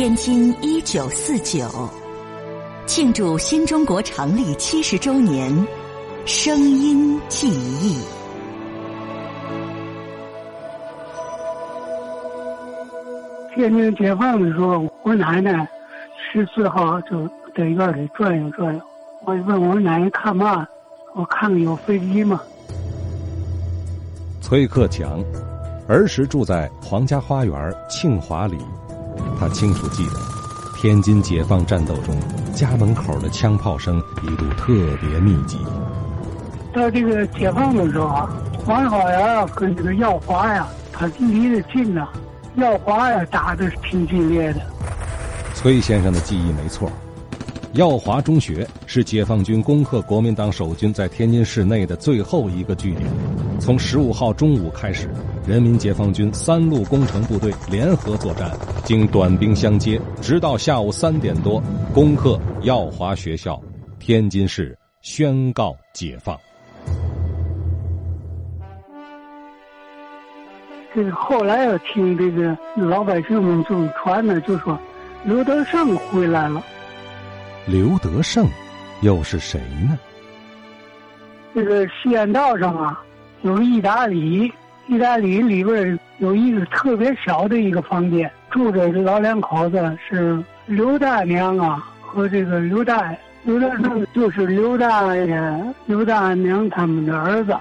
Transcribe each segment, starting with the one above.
天津一九四九，庆祝新中国成立七十周年，声音记忆。天津解放的时候，我奶奶十四号就在院里转悠转悠。我问我奶奶看嘛？我看看有飞机吗？崔克强，儿时住在皇家花园庆华里。他清楚记得，天津解放战斗中，家门口的枪炮声一度特别密集。到这个解放的时候啊，黄花园跟这个耀华呀，他离得近呐。耀华呀，打的挺激烈的。崔先生的记忆没错，耀华中学是解放军攻克国民党守军在天津市内的最后一个据点。从十五号中午开始。人民解放军三路工程部队联合作战，经短兵相接，直到下午三点多，攻克耀华学校，天津市宣告解放。这个后来要听这个老百姓们就传呢，就说刘德胜回来了。刘德胜又是谁呢？这个西安道上啊，有意大利。意大利里边有一个特别小的一个房间，住着老两口子，是刘大娘啊和这个刘大刘大胜，就是刘大爷、刘大娘他们的儿子。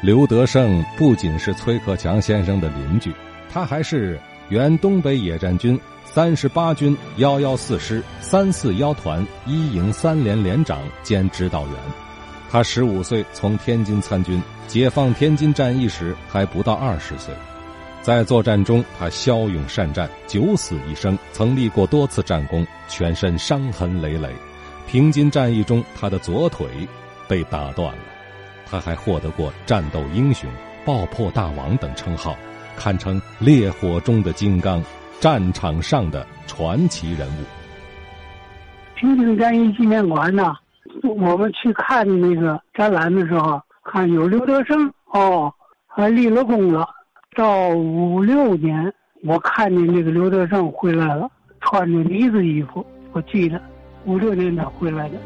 刘德胜不仅是崔克强先生的邻居，他还是原东北野战军三十八军幺幺四师三四幺团一营三连连长兼指导员。他十五岁从天津参军，解放天津战役时还不到二十岁，在作战中他骁勇善战，九死一生，曾立过多次战功，全身伤痕累累。平津战役中，他的左腿被打断了。他还获得过战斗英雄、爆破大王等称号，堪称烈火中的金刚，战场上的传奇人物。平顶战役纪念馆呢。我们去看那个展览的时候，看有刘德胜哦，还立了功了。到五六年，我看见那个刘德胜回来了，穿着呢子衣服，我记得五六年他回来的。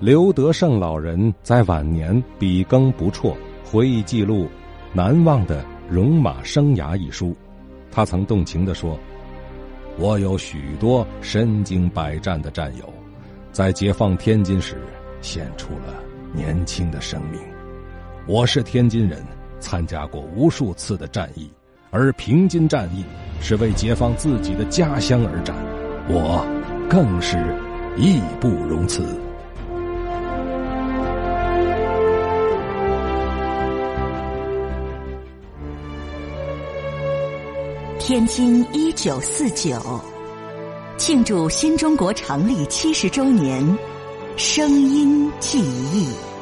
刘德胜老人在晚年笔耕不辍，回忆记录《难忘的戎马生涯》一书，他曾动情地说：“我有许多身经百战的战友。”在解放天津时，献出了年轻的生命。我是天津人，参加过无数次的战役，而平津战役是为解放自己的家乡而战，我更是义不容辞。天津一九四九。庆祝新中国成立七十周年，声音记忆。